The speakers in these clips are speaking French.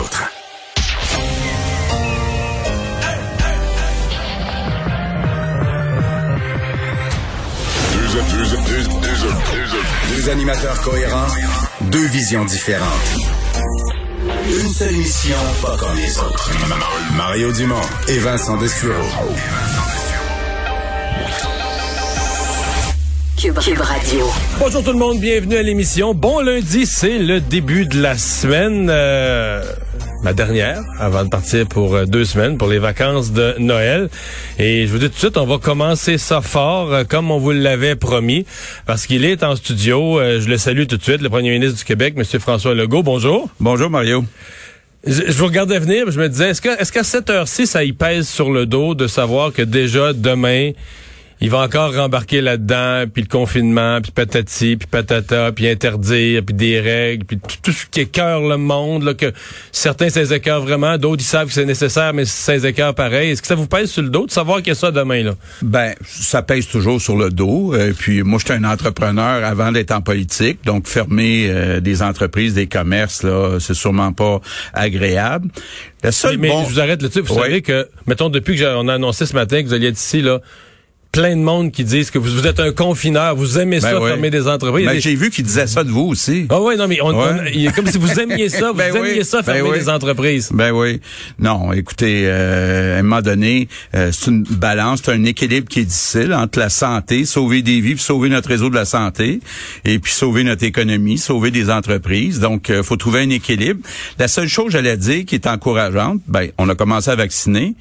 Deux, deux, deux, deux, deux, Deux animateurs cohérents, deux visions différentes. Une seule mission, pas comme les autres. Mario Dumont et Vincent Dessureau. Cube, Cube Radio. Bonjour tout le monde, bienvenue à l'émission. Bon lundi, c'est le début de la semaine, euh, ma dernière, avant de partir pour euh, deux semaines pour les vacances de Noël. Et je vous dis tout de suite, on va commencer ça fort, euh, comme on vous l'avait promis, parce qu'il est en studio. Euh, je le salue tout de suite, le premier ministre du Québec, M. François Legault. Bonjour. Bonjour Mario. Je, je vous regardais venir, je me disais, est-ce que est-ce qu'à cette heure-ci, ça y pèse sur le dos de savoir que déjà demain, il va encore rembarquer là-dedans, puis le confinement, puis patati, puis patata, puis interdire, puis des règles, puis tout, tout ce qui écœure le monde, là, que certains écœure vraiment, d'autres ils savent que c'est nécessaire, mais écœure pareil. Est-ce que ça vous pèse sur le dos de savoir qu'il y a ça demain, là? Ben, ça pèse toujours sur le dos. Et puis moi, j'étais un entrepreneur avant d'être en politique, donc fermer euh, des entreprises, des commerces, là, c'est sûrement pas agréable. Mais bon... je vous arrête là-dessus. Vous Oui. savez que, mettons, depuis que j'ai- on a annoncé ce matin que vous alliez être ici, là, plein de monde qui disent que vous, vous êtes un confineur, vous aimez Ben ça, oui. fermer des entreprises. Ben, Des- j'ai vu qu'il disait ça de vous aussi. Ah ouais, non, mais on, Ouais. on- il est comme si vous aimiez ça, vous Ben aimiez oui, ça, ben fermer oui. des entreprises. Ben oui. Non, écoutez, euh, à un moment donné, euh, c'est une balance, c'est un équilibre qui est difficile entre la santé, sauver des vies, puis sauver notre réseau de la santé, et puis sauver notre économie, sauver des entreprises. Donc, il faut trouver un équilibre. La seule chose, j'allais dire, qui est encourageante, ben, on a commencé à vacciner.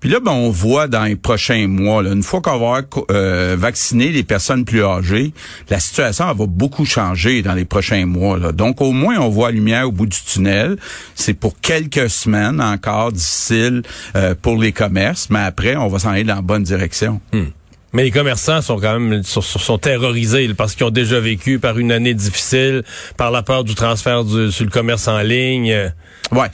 Puis là, ben, on voit dans les prochains mois, là, une fois qu'on va avoir euh, vacciné les personnes plus âgées, la situation va beaucoup changer dans les prochains mois. Donc, au moins, on voit la lumière au bout du tunnel. C'est pour quelques semaines encore difficile euh, pour les commerces, mais après, on va s'en aller dans la bonne direction. Mais les commerçants sont quand même sont, sont- terrorisés parce qu'ils ont déjà vécu par une année difficile, par la peur du transfert du, sur le commerce en ligne. Ouais.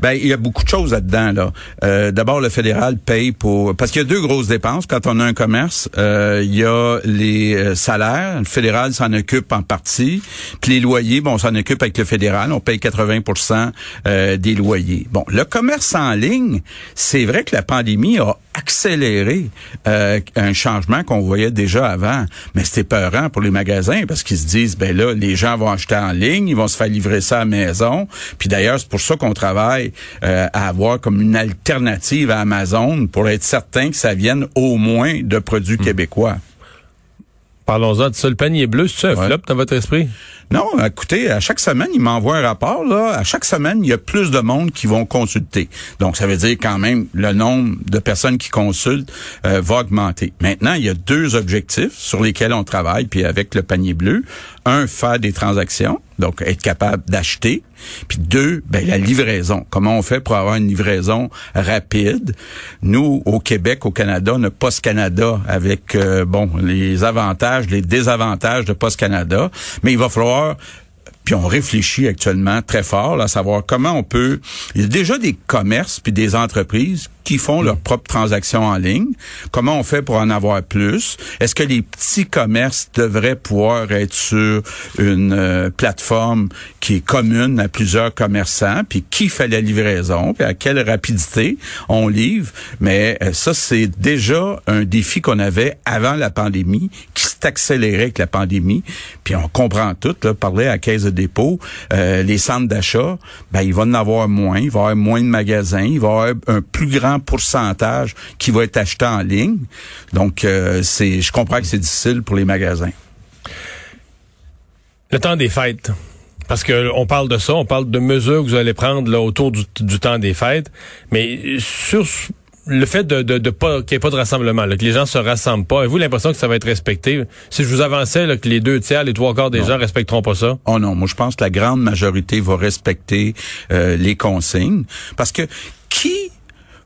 Ben, il y a beaucoup de choses là-dedans, là. Euh, D'abord, le fédéral paye pour... Parce qu'il y a deux grosses dépenses. Quand on a un commerce, euh, il y a les euh, salaires. Le fédéral s'en occupe en partie. Puis les loyers, bon, on s'en occupe avec le fédéral. On paye 80% euh, des loyers. Bon, le commerce en ligne, c'est vrai que la pandémie a accéléré euh, un changement qu'on voyait déjà avant. Mais c'était peurant pour les magasins parce qu'ils se disent, ben là, les gens vont acheter en ligne, ils vont se faire livrer ça à la maison. Puis d'ailleurs, c'est pour ça qu'on travaille euh, à avoir comme une alternative à Amazon pour être certain que ça vienne au moins de produits québécois. Parlons-en de ça. Le panier bleu, c'est un Ouais. flop dans votre esprit? Non, écoutez, à chaque semaine, il m'envoie un rapport. Là. À chaque semaine, il y a plus de monde qui vont consulter. Donc, ça veut dire quand même le nombre de personnes qui consultent euh, va augmenter. Maintenant, il y a deux objectifs sur lesquels on travaille, puis avec le panier bleu. Un, faire des transactions, donc être capable d'acheter. Puis deux, ben, la livraison. Comment on fait pour avoir une livraison rapide? Nous, au Québec, au Canada, on a Post Canada avec euh, bon les avantages, les désavantages de Post Canada. Mais il va falloir puis on réfléchit actuellement très fort à savoir comment on peut. Il y a déjà des commerces puis des entreprises qui font leurs propres transactions en ligne. Comment on fait pour en avoir plus? Est-ce que les petits commerces devraient pouvoir être sur une euh, plateforme qui est commune à plusieurs commerçants? Puis qui fait la livraison? Puis à quelle rapidité on livre? Mais euh, ça, c'est déjà un défi qu'on avait avant la pandémie qui s'est accéléré avec la pandémie. Puis on comprend tout. Là, parler à caisse de dépôt, euh, les centres d'achat, ben il va en avoir moins, il va y avoir moins de magasins, il va y avoir un plus grand pourcentage qui va être acheté en ligne. Donc euh, c'est, je comprends que c'est difficile pour les magasins. Le temps des fêtes. Parce que on parle de ça, on parle de mesures que vous allez prendre là, autour du, du temps des fêtes. Mais sur le fait de, de, de pas qu'il n'y ait pas de rassemblement, là, que les gens se rassemblent pas, avez-vous l'impression que ça va être respecté? Si je vous avançais là, que les deux tiers, les trois quarts des gens respecteront pas ça? Oh non, moi je pense que la grande majorité va respecter euh, les consignes. Parce que qui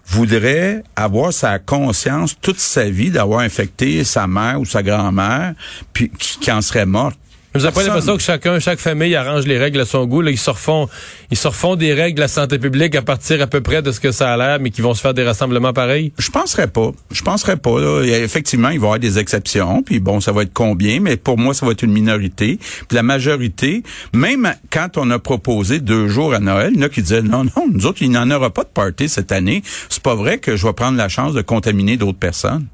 voudrait avoir sa conscience toute sa vie d'avoir infecté sa mère ou sa grand-mère, puis qui, qui en serait morte? Vous n'avez pas l'impression que chacun, chaque famille arrange les règles à son goût. Là, ils se refont, ils se refont des règles de la santé publique à partir à peu près de ce que ça a l'air, mais qui vont se faire des rassemblements pareils? Je penserais pas. Je penserais pas. Là. Effectivement, il va y avoir des exceptions. Puis bon, ça va être combien, mais pour moi, ça va être une minorité. Puis la majorité, même quand on a proposé deux jours à Noël, il y en a qui disaient non, non, nous autres, il n'y en aura pas de party cette année. C'est pas vrai que je vais prendre la chance de contaminer d'autres personnes.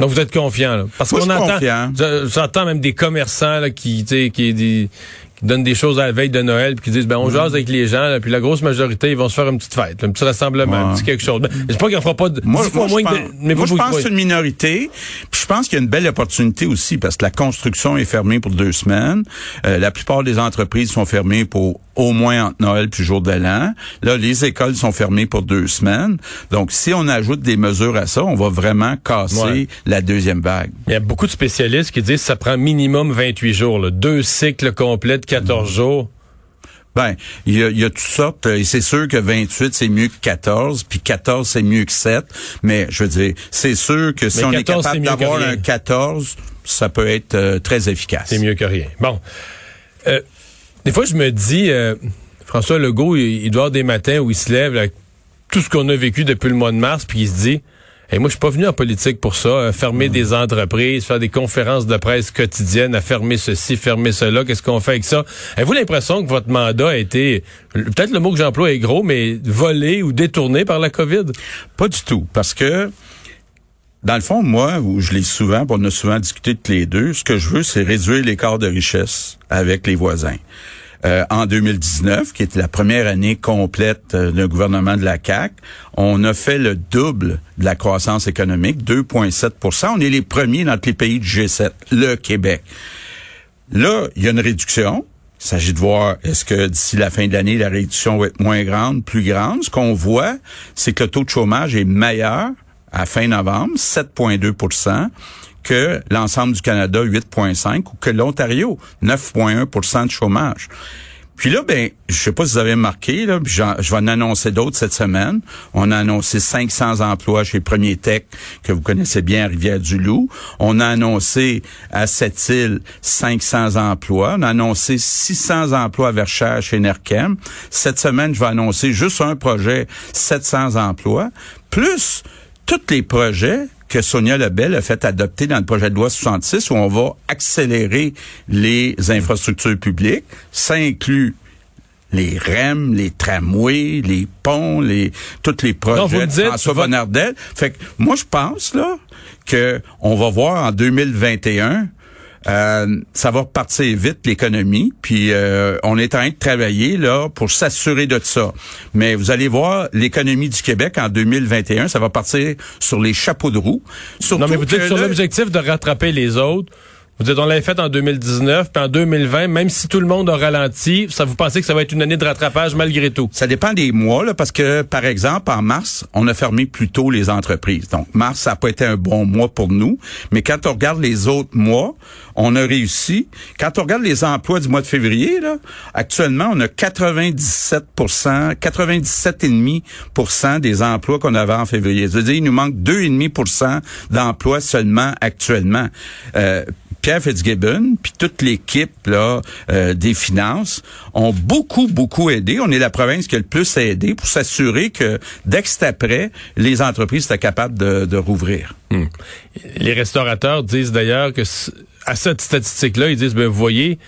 Donc vous êtes confiant, là. Parce qu'on entend, j'entends même des commerçants là, qui, qui, des- qui donnent des choses à la veille de Noël, puis qui disent ben on jase avec les gens, là, puis la grosse majorité ils vont se faire une petite fête, là, un petit rassemblement, un petit quelque chose. Ben, je sais pas qu'il en fera pas de, Moi, moi, je pense, de- mais moi, vous- je pense oui. que c'est une minorité. Puis je pense qu'il y a une belle opportunité aussi parce que la construction est fermée pour deux semaines. Euh, la plupart des entreprises sont fermées pour au moins entre Noël puis jour de l'an. Là, les écoles sont fermées pour deux semaines. Donc, si on ajoute des mesures à ça, on va vraiment casser Ouais. la deuxième vague. Il y a beaucoup de spécialistes qui disent que ça prend minimum 28 jours, là, deux cycles complets de 14 jours. Ben, il y a, y a toutes sortes. euh, Et c'est sûr que 28, c'est mieux que 14, puis 14, c'est mieux que 7. Mais je veux dire, c'est sûr que si Mais on 14, est capable d'avoir un 14, ça peut être euh, très efficace. C'est mieux que rien. Bon. Euh, des fois, je me dis, euh, François Legault, il, il doit avoir des matins où il se lève, là, avec tout ce qu'on a vécu depuis le mois de mars, puis il se dit, Hey, moi, je suis pas venu en politique pour ça, euh, fermer des entreprises, faire des conférences de presse quotidiennes, à fermer ceci, fermer cela, qu'est-ce qu'on fait avec ça? Avez-vous l'impression que votre mandat a été, peut-être le mot que j'emploie est gros, mais volé ou détourné par la COVID? Pas du tout, parce que dans le fond, moi, où je l'ai souvent, on a souvent discuté de les deux, ce que je veux, c'est réduire l'écart de richesse avec les voisins. Euh, en 2019, qui était la première année complète euh, d'un gouvernement de la CAC, on a fait le double de la croissance économique, 2,7% On est les premiers dans tous les pays du G7, le Québec. Là, il y a une réduction. Il s'agit de voir est-ce que d'ici la fin de l'année, la réduction va être moins grande, plus grande. Ce qu'on voit, c'est que le taux de chômage est meilleur à fin novembre, 7,2 que l'ensemble du Canada, 8,5 ou que l'Ontario, 9,1% de chômage. Puis là, ben, je sais pas si vous avez marqué, là, je vais en annoncer d'autres cette semaine. On a annoncé 500 emplois chez Premier Tech, que vous connaissez bien Rivière-du-Loup. On a annoncé à Sept-Îles 500 emplois. On a annoncé 600 emplois à Verchères chez Nerkem. Cette semaine, je vais annoncer juste un projet, 700 emplois, plus tous les projets que Sonia Lebel a fait adopter dans le projet de loi 66 où on va accélérer les infrastructures publiques. Ça inclut les REM, les tramways, les ponts, les tous les projets Non, vous de dites, François Bonnardel. Fait que moi je pense là que on va voir en 2021 euh, ça va repartir vite l'économie, puis euh, on est en train de travailler là pour s'assurer de ça. Mais vous allez voir l'économie du Québec en 2021, ça va partir sur les chapeaux de roue. Surtout Non, mais vous dites sur l'objectif de rattraper les autres. Vous dites, on l'avait fait en 2019, puis en 2020, même si tout le monde a ralenti, ça vous pensez que ça va être une année de rattrapage malgré tout? Ça dépend des mois, là, parce que, par exemple, en mars, on a fermé plus tôt les entreprises. Donc, mars, ça n'a pas été un bon mois pour nous. Mais quand on regarde les autres mois, on a réussi. Quand on regarde les emplois du mois de février, là, actuellement, on a 97% 97,5% des emplois qu'on avait en février. Ça veut dire il nous manque 2,5% d'emplois seulement actuellement. Euh, Pierre Fitzgibbon, puis toute l'équipe là euh, des finances ont beaucoup beaucoup aidé. On est la province qui a le plus aidé pour s'assurer que dès que c'est après, les entreprises étaient capables de, de rouvrir. Les restaurateurs disent d'ailleurs que à cette statistique-là, ils disent, ben, vous voyez,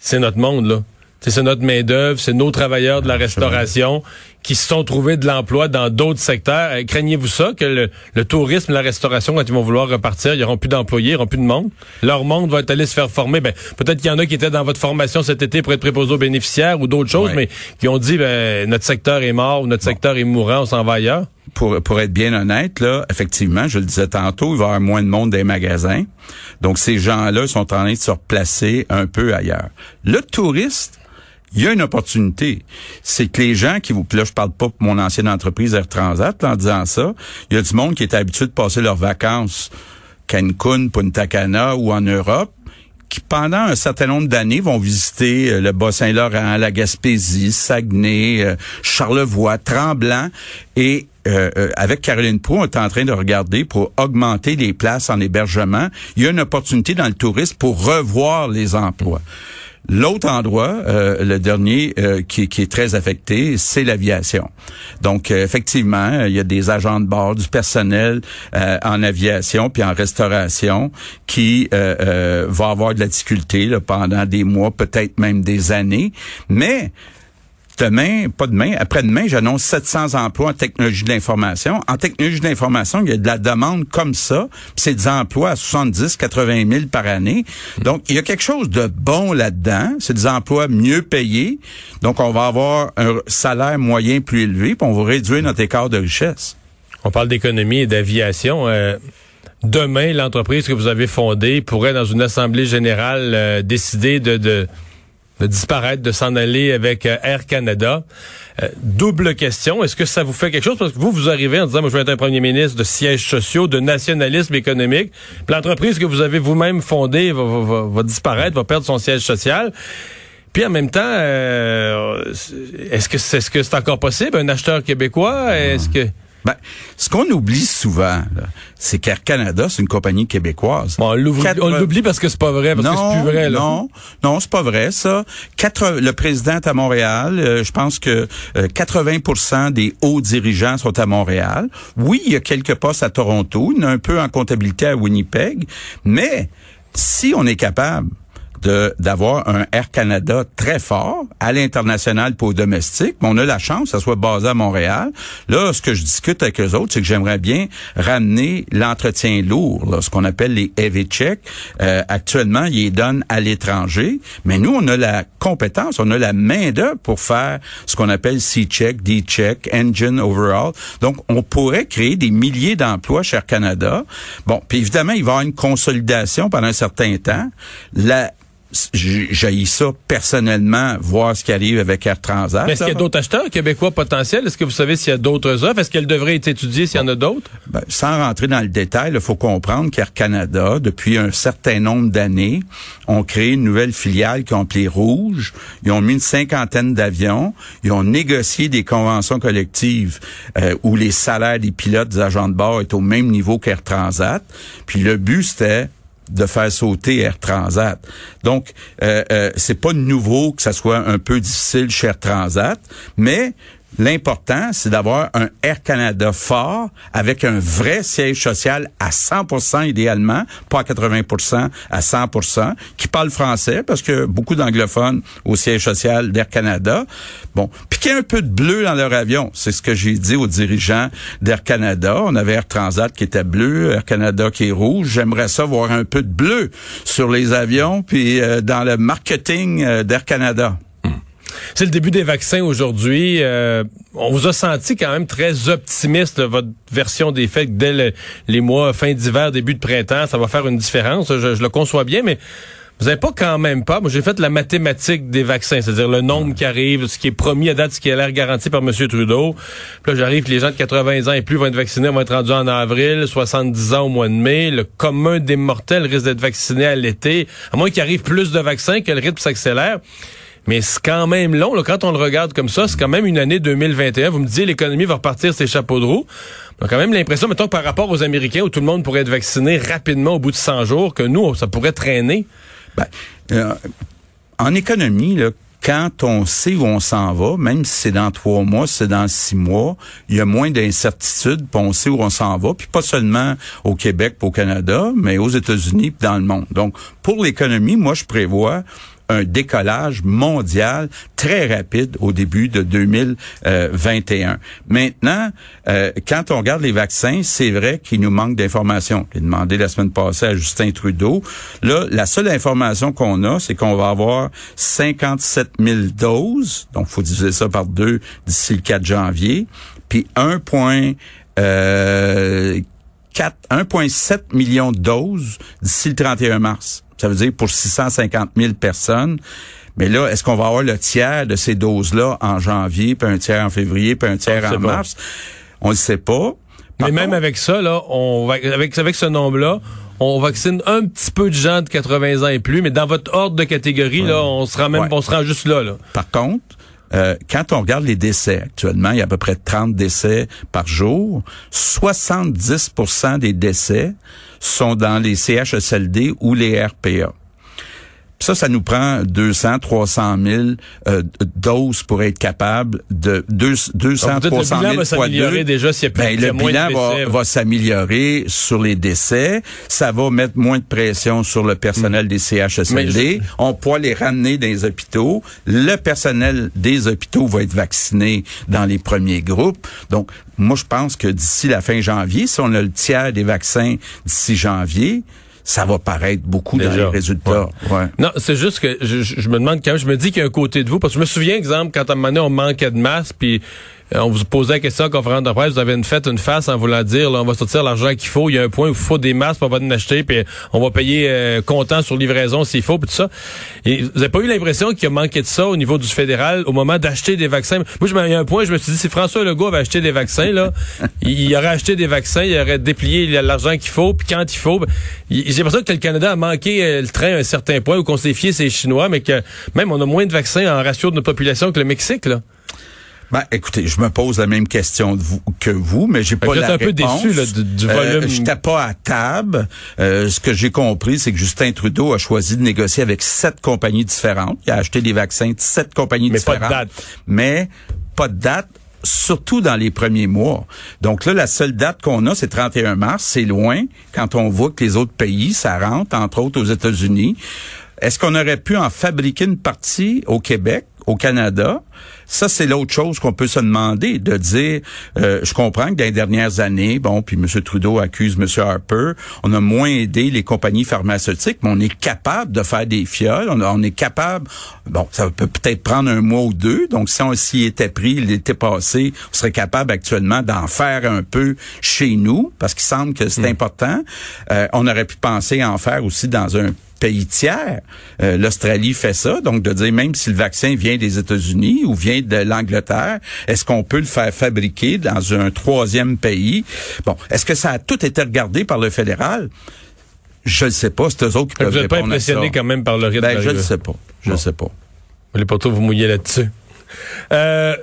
c'est notre monde, là. C'est notre main-d'œuvre, c'est nos travailleurs de la restauration qui se sont trouvés de l'emploi dans d'autres secteurs. Euh, Craignez-vous ça, que le, le tourisme, la restauration, quand ils vont vouloir repartir, ils n'auront plus d'employés, ils n'auront plus de monde? Leur monde va être allé se faire former. Ben, peut-être qu'il y en a qui étaient dans votre formation cet été pour être préposés aux bénéficiaires ou d'autres choses, Ouais. mais qui ont dit, ben, notre secteur est mort ou notre secteur est mourant, on s'en va ailleurs. Pour, pour être bien honnête, là, effectivement, je le disais tantôt, il va y avoir moins de monde dans les magasins. Donc, ces gens-là sont en train de se replacer un peu ailleurs. Le touriste, il y a une opportunité. C'est que les gens qui vous, là je parle pas pour mon ancienne entreprise Air Transat en disant ça, il y a du monde qui est habitué de passer leurs vacances Cancun, Punta Cana ou en Europe qui pendant un certain nombre d'années vont visiter euh, le Bas-Saint-Laurent, la Gaspésie, Saguenay, euh, Charlevoix, Tremblant et euh, euh, avec Caroline Pro, on est en train de regarder pour augmenter les places en hébergement. Il y a une opportunité dans le tourisme pour revoir les emplois. L'autre endroit, euh, le dernier qui, qui, est très affecté, c'est l'aviation. Donc, effectivement, il y a des agents de bord, du personnel en aviation puis en restauration qui va avoir de la difficulté là, pendant des mois, peut-être même des années. Mais Demain, pas demain, après-demain, j'annonce 700 emplois en technologie de l'information. En technologie de l'information, il y a de la demande comme ça. C'est des emplois à 70, 80 000 par année. Donc, il y a quelque chose de bon là-dedans. C'est des emplois mieux payés. Donc, on va avoir un salaire moyen plus élevé, puis on va réduire notre écart de richesse. On parle d'économie et d'aviation. Euh, demain, l'entreprise que vous avez fondée pourrait, dans une assemblée générale, euh, décider de, de de disparaître, de s'en aller avec euh, Air Canada. Euh, double question, est-ce que ça vous fait quelque chose? Parce que vous, vous arrivez en disant, moi je vais être un premier ministre de sièges sociaux, de nationalisme économique. L'entreprise que vous avez vous-même fondée va, disparaître, va perdre son siège social. Puis en même temps, euh, est-ce que c'est -ce que c'est encore possible, un acheteur québécois? Est-ce que... Ben, ce qu'on oublie souvent, c'est qu'Air Canada, c'est une compagnie québécoise. Bon, on l'oublie parce que c'est pas vrai, parce que c'est plus vrai. Là. Non, non, c'est pas vrai ça. Quatre, le président est à Montréal. Euh, je pense que 80% euh, des hauts dirigeants sont à Montréal. Oui, il y a quelques postes à Toronto, il y en a un peu en comptabilité à Winnipeg, mais si on est capable d'avoir un Air Canada très fort à l'international pour domestique. on a la chance ça soit basé à Montréal. Là, ce que je discute avec eux autres, c'est que j'aimerais bien ramener l'entretien lourd, ce qu'on appelle les heavy checks. Euh, actuellement, ils les donnent à l'étranger, mais nous, on a la compétence, on a la main d'œuvre pour faire ce qu'on appelle C-check, D-check, engine overall. Donc, on pourrait créer des milliers d'emplois chez Air Canada. Bon, puis évidemment, il va y avoir une consolidation pendant un certain temps. La, j'ai ça personnellement, voir ce qui arrive avec Air Transat. Mais est-ce qu'il y a d'autres acheteurs québécois potentiels? Est-ce que vous savez s'il y a d'autres offres? Est-ce qu'elles devraient être étudiées s'il y en a d'autres? Ben, sans rentrer dans le détail, il faut comprendre qu'Air Canada, depuis un certain nombre d'années, ont créé une nouvelle filiale qui ont Rouge. Ils ont mis une cinquantaine d'avions. Ils ont négocié des conventions collectives euh, où les salaires des pilotes, des agents de bord est au même niveau qu'Air Transat. Puis le but, c'était de faire sauter Air Transat. Donc, euh, euh, c'est pas nouveau que ça soit un peu difficile chez Air Transat, mais L'important, c'est d'avoir un Air Canada fort avec un vrai siège social à 100% idéalement, pas à 80%, à 100%, qui parle français parce que beaucoup d'anglophones au siège social d'Air Canada. Bon, ait un peu de bleu dans leur avion, c'est ce que j'ai dit aux dirigeants d'Air Canada. On avait Air Transat qui était bleu, Air Canada qui est rouge. J'aimerais ça voir un peu de bleu sur les avions puis euh, dans le marketing euh, d'Air Canada. C'est le début des vaccins aujourd'hui. Euh, on vous a senti quand même très optimiste, votre version des faits, dès les mois fin d'hiver, début de printemps, ça va faire une différence. Je, le conçois bien, mais vous n'avez pas quand même pas. Moi, j'ai fait la mathématique des vaccins, c'est-à-dire le nombre qui arrive, ce qui est promis à date, ce qui a l'air garanti par M. Trudeau. Puis là, j'arrive, les gens de 80 ans et plus vont être vaccinés, vont être rendus en avril, 70 ans au mois de mai. Le commun des mortels risque d'être vacciné à l'été, à moins qu'il arrive plus de vaccins, que le rythme s'accélère. Mais c'est quand même long. Là, quand on le regarde comme ça, c'est quand même une année 2021. Vous me disiez l'économie va repartir ses chapeaux de roue. On a quand même l'impression, mettons par rapport aux Américains où tout le monde pourrait être vacciné rapidement au bout de 100 jours, que nous, ça pourrait traîner. Ben, euh, en économie, là, quand on sait où on s'en va, même si c'est dans trois mois, si c'est dans six mois, il y a moins d'incertitudes, puis on sait où on s'en va, puis pas seulement au Québec, au Canada, mais aux États-Unis, puis dans le monde. Donc, pour l'économie, moi, je prévois un décollage mondial très rapide au début de 2021. Maintenant, euh, quand on regarde les vaccins, c'est vrai qu'il nous manque d'informations. J'ai demandé la semaine passée à Justin Trudeau. Là, la seule information qu'on a, c'est qu'on va avoir 57 000 doses, donc faut diviser ça par deux d'ici le 4 janvier, puis 1,4 euh, 1,7 million de doses d'ici le 31 mars. Ça veut dire pour 650 000 personnes. Mais là, est-ce qu'on va avoir le tiers de ces doses-là en janvier, puis un tiers en février, puis un tiers en pas. mars? On ne sait pas. Par Mais même avec ça, là, on va, avec, avec ce nombre-là, on vaccine un petit peu de gens de 80 ans et plus, mais dans votre ordre de catégorie, là, on se rend même, Ouais. on se rend juste là, là. Par contre, euh, quand on regarde les décès actuellement, il y a à peu près 30 décès par jour. 70% des décès sont dans les CHSLD ou les RPA. Ça, ça nous prend 200, 300 000 euh, doses pour être capable de deux, 200, Donc, peut-être 300 le bilan 000 va s'améliorer déjà s'il y a plus Ben, le moins bilan va, décès. va s'améliorer sur les décès. Ça va mettre moins de pression sur le personnel des CHSLD. On pourra les ramener dans les hôpitaux. Le personnel des hôpitaux va être vacciné dans les premiers groupes. Donc, moi, je pense que d'ici la fin janvier, si on a le tiers des vaccins d'ici janvier, ça va paraître beaucoup dans les résultats. Ouais. Non, c'est juste que je, je- me demande quand même, je me dis qu'il y a un côté de vous, parce que je me souviens, exemple, quand à un moment donné, on manquait de masse, puis on vous posait la question en conférence de presse, vous avez une fête, une face en voulant dire, on va sortir l'argent qu'il faut, il y a un point où il faut des masques, on va en acheter, puis on va payer euh, comptant sur livraison s'il faut, puis tout ça. Vous avez pas eu l'impression qu'il a manqué de ça au niveau du fédéral au moment d'acheter des vaccins? Moi, je, y a un point, je me suis dit, si François Legault avait acheté des vaccins, là, il, aurait acheté des vaccins, il aurait déplié l'argent qu'il faut, puis quand il faut. ben, J'ai l'impression que le Canada a manqué euh, le train à un certain point où qu'on s'est fié ces Chinois, mais que même on a moins de vaccins en ratio de notre population que le Mexique, là. Ben, écoutez, je me pose la même question de vous, que vous, mais j'ai pas là, la un peu déçu, là, du- du Euh, volume. J'étais pas à table. Euh, ce que j'ai compris, c'est que Justin Trudeau a choisi de négocier avec sept compagnies différentes. Il a acheté des vaccins de sept compagnies Mais pas de différentes. date. Mais pas de date surtout dans les premiers mois. Donc là, la seule date qu'on a, c'est 31 mars. C'est loin quand on voit que les autres pays, ça rentre, entre autres aux États-Unis. Est-ce qu'on aurait pu en fabriquer une partie au Québec, au Canada? Ça, c'est l'autre chose qu'on peut se demander, de dire, euh, je comprends que dans les dernières années, bon, puis M. Trudeau accuse M. Harper, on a moins aidé les compagnies pharmaceutiques, mais on est capable de faire des fioles, on, on est capable, bon, ça peut peut-être prendre un mois ou deux, donc si on s'y était pris l'été passé, on serait capable actuellement d'en faire un peu chez nous, parce qu'il semble que c'est important. Euh, on aurait pu penser à en faire aussi dans un pays tiers. Euh, L'Australie fait ça, donc de dire même si le vaccin vient des États-Unis ou vient de l'Angleterre, est-ce qu'on peut le faire fabriquer dans un troisième pays? Bon, est-ce que ça a tout été regardé par le fédéral? Je ne sais pas, c'est eux autres qui peuvent Vous n'êtes pas impressionné quand même par le rythme Ben, je ne sais pas. Je ne sais pas. Vous voulez pas trop vous mouiller là-dessus. Euh,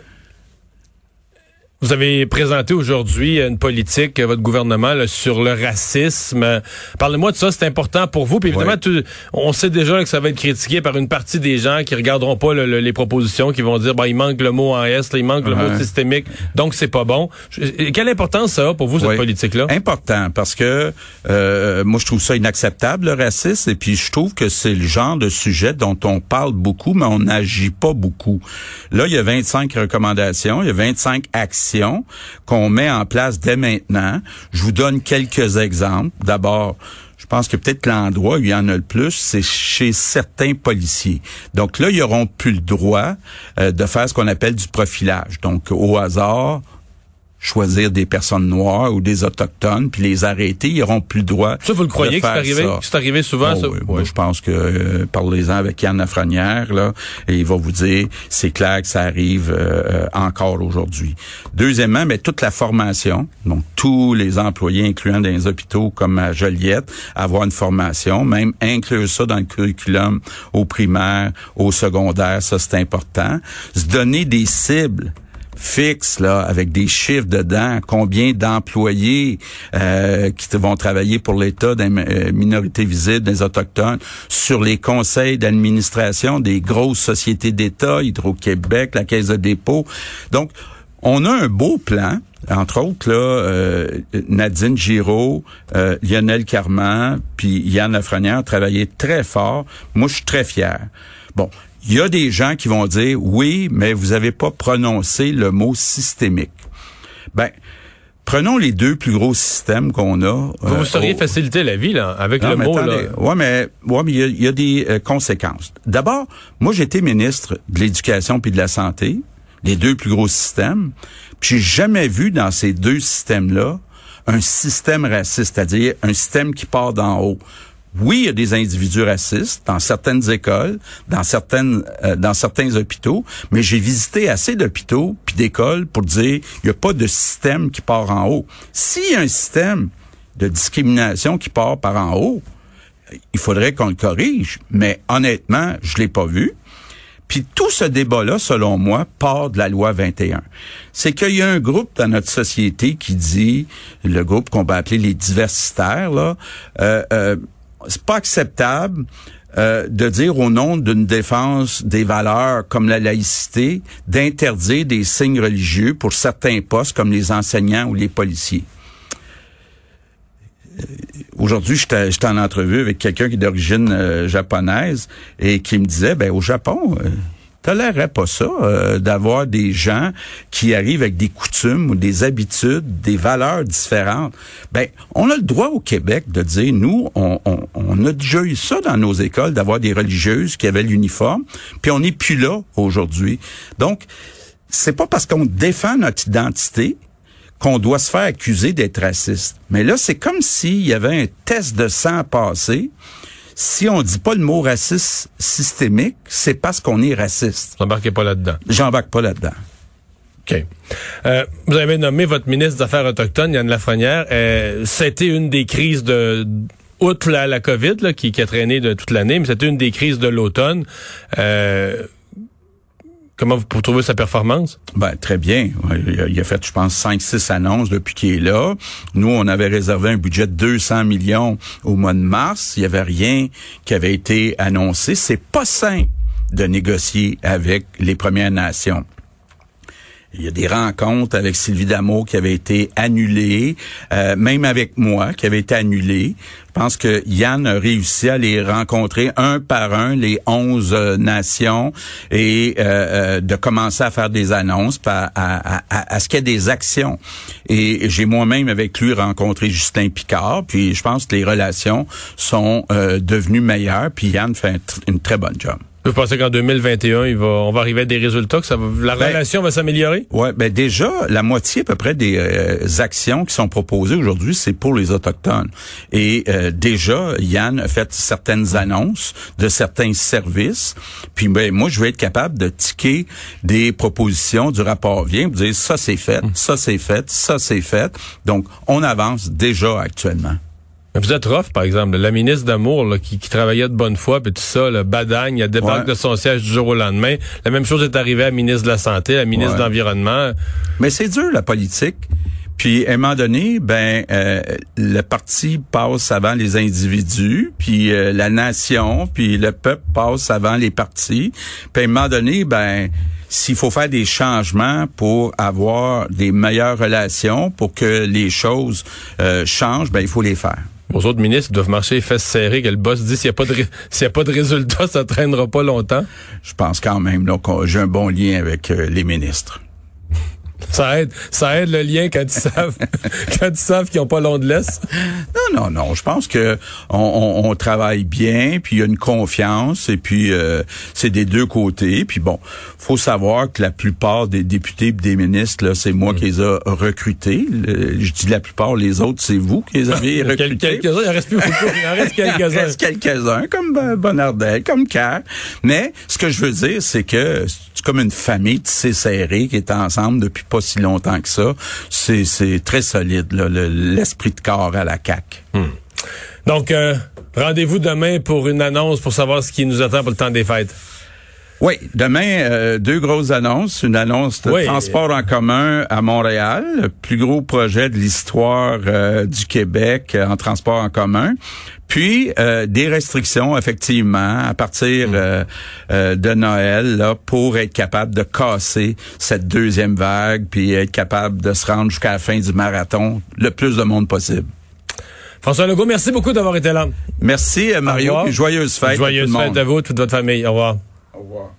vous avez présenté aujourd'hui une politique, euh, votre gouvernement, là, sur le racisme. Parlez-moi de ça, c'est important pour vous. Puis évidemment, Ouais. on sait déjà que ça va être critiqué par une partie des gens qui regarderont pas le- le- les propositions, qui vont dire, bah, il manque le mot en S, là, il manque le mot systémique, donc c'est pas bon. Je- quelle importance ça a pour vous, cette politique-là? Important parce que euh, moi je trouve ça inacceptable le racisme et puis je trouve que c'est le genre de sujet dont on parle beaucoup mais on n'agit pas beaucoup. Là il y a 25 recommandations, il y a 25 actions qu'on met en place dès maintenant. Je vous donne quelques exemples. D'abord je pense que peut-être l'endroit où il y en a le plus, c'est chez certains policiers. Donc là, ils auront plus le droit euh, de faire ce qu'on appelle du profilage. Donc au hasard, choisir des personnes noires ou des autochtones puis les arrêter, ils auront plus le droit. Ça, vous le croyez que c'est arrivé? ça. C'est arrivé souvent, Oh ça? oui, moi, je pense que euh, parlez-en avec Yann Lafrenière là, et il va vous dire c'est clair que ça arrive euh, euh, encore aujourd'hui. Deuxièmement, mais toute la formation, donc tous les employés, incluant dans les hôpitaux comme à Joliette, avoir une formation, même inclure ça dans le curriculum au primaire, au secondaire, ça c'est important. Se donner des cibles fixe là avec des chiffres dedans combien d'employés euh, qui vont travailler pour l'État des euh, minorités visibles des autochtones sur les conseils d'administration des grosses sociétés d'État Hydro-Québec la Caisse de dépôt. Donc on a un beau plan entre autres là euh, Nadine Giraud Lionel Carman puis Yann Lafrenière ont travaillé très fort. Moi je suis très fier. Bon il y a des gens qui vont dire oui, mais vous n'avez pas prononcé le mot systémique. Ben, prenons les deux plus gros systèmes qu'on a. Vous vous euh, seriez facilité la vie, là, avec non, le mais mot, attendez. là. Ouais, mais ouais, mais il y a- il y, a des euh, conséquences. D'abord, moi j'étais ministre de l'éducation puis de la santé, les deux plus gros systèmes. Puis j'ai jamais vu dans ces deux systèmes-là un système raciste, c'est-à-dire un système qui part d'en haut. Oui, il y a des individus racistes dans certaines écoles, dans certaines, euh, dans certains hôpitaux, mais j'ai visité assez d'hôpitaux puis d'écoles pour dire il n'y a pas de système qui part en haut. S'il y a un système de discrimination qui part par en haut, il faudrait qu'on le corrige. Mais honnêtement, je l'ai pas vu. Puis tout ce débat-là, selon moi, part de la loi 21. C'est qu'il y a un groupe dans notre société qui dit, le groupe qu'on va appeler les diversitaires, là, euh, euh, c'est pas acceptable euh, de dire au nom d'une défense des valeurs comme la laïcité, d'interdire des signes religieux pour certains postes comme les enseignants ou les policiers. Euh, aujourd'hui, j'étais en entrevue avec quelqu'un qui est d'origine euh, japonaise et qui me disait, ben au Japon, tolérerait pas ça, euh, d'avoir des gens qui arrivent avec des coutumes ou des habitudes, des valeurs différentes. Ben, on a le droit au Québec de dire, nous, on, on, on a déjà eu ça dans nos écoles, d'avoir des religieuses qui avaient l'uniforme, puis on n'est plus là aujourd'hui. Donc, c'est pas parce qu'on défend notre identité qu'on doit se faire accuser d'être raciste. Mais là, c'est comme s'il y avait un test de sang à passer. Si on dit pas le mot raciste systémique, c'est parce qu'on est raciste. J'embarquez pas là-dedans. J'embarque pas là-dedans. OK. Euh, vous avez nommé votre ministre des Affaires autochtones, Yann Lafrenière. Euh, c'était une des crises de outre la, la COVID là, qui, qui a traîné de toute l'année, mais c'était une des crises de l'automne. Euh, Comment vous trouver sa performance? Ben, très bien. Il a, fait, je pense, 5-6 annonces depuis qu'il est là. Nous, on avait réservé un budget de 200 millions au mois de mars. Il n'y avait rien qui avait été annoncé. C'est pas simple de négocier avec les Premières Nations. Il y a des rencontres avec Sylvie Damour qui avaient été annulées, euh, même avec moi qui avait été annulées. Je pense que Yann a réussi à les rencontrer un par un, les onze euh, nations, et euh, de commencer à faire des annonces, à, à, ce qu'il y ait des actions. Et j'ai moi-même avec lui rencontré Justin Picard, puis je pense que les relations sont devenues meilleures, puis Yann fait une très bonne job. Vous pensez qu'en 2021, il va, on va arriver à des résultats, que ça va, la Ben, relation va s'améliorer? Ouais, ben déjà la moitié à peu près des euh, actions qui sont proposées aujourd'hui, c'est pour les autochtones. Et euh, déjà Yann a fait certaines annonces de certains services. Puis ben moi je vais être capable de ticker des propositions du rapport vient, pour dire ça c'est fait, ça c'est fait, ça c'est fait. Donc on avance déjà actuellement. Vous êtes rough, par exemple. La ministre d'Amour, là, qui, qui travaillait de bonne foi, puis tout ça, le badagne, elle débarque Ouais. de son siège du jour au lendemain. La même chose est arrivée à la ministre de la Santé, à la ministre Ouais. de l'Environnement. Mais c'est dur la politique. Puis à un moment donné, ben euh, le parti passe avant les individus, puis euh, la nation, puis le peuple passe avant les partis. Puis à un moment donné, ben s'il faut faire des changements pour avoir des meilleures relations, pour que les choses euh, changent, ben il faut les faire. Vos autres ministres doivent marcher les fesses serrées, que le boss dit s'il n'y a pas de a pas de résultat, ça traînera pas longtemps. Je pense quand même qu'on- j'ai un bon lien avec euh, les ministres. Ça aide, ça aide le lien quand ils savent, quand ils savent qu'ils n'ont pas long de laisse. Non, non, non. Je pense que on, on- on travaille bien, puis il y a une confiance, et puis euh, c'est des deux côtés. Puis bon, faut savoir que la plupart des députés et des ministres, là, c'est moi qui les a recrutés. Le- je dis la plupart, les autres, c'est vous qui les avez recrutés. Quelques-uns, il en reste plus beaucoup. Il en reste Il en quelques-uns. reste quelques-uns, comme Bonardel, comme Kerr. Mais ce que je veux dire, c'est que comme une famille tissée serrée qui est ensemble depuis pas si longtemps que ça. C'est, c'est très solide, là, le- l'esprit de corps à la CAQ. Donc, euh, rendez-vous demain pour une annonce pour savoir ce qui nous attend pour le temps des fêtes. Oui, demain, euh, deux grosses annonces. Une annonce de Oui. transport en commun à Montréal, le plus gros projet de l'histoire euh, du Québec euh, en transport en commun. Puis euh, des restrictions, effectivement, à partir euh, euh, de Noël, là, pour être capable de casser cette deuxième vague, puis être capable de se rendre jusqu'à la fin du marathon le plus de monde possible. François Legault, merci beaucoup d'avoir été là. Merci, Mario, joyeuses fêtes. Joyeuses fêtes à vous, toute votre famille. Au revoir. Au revoir.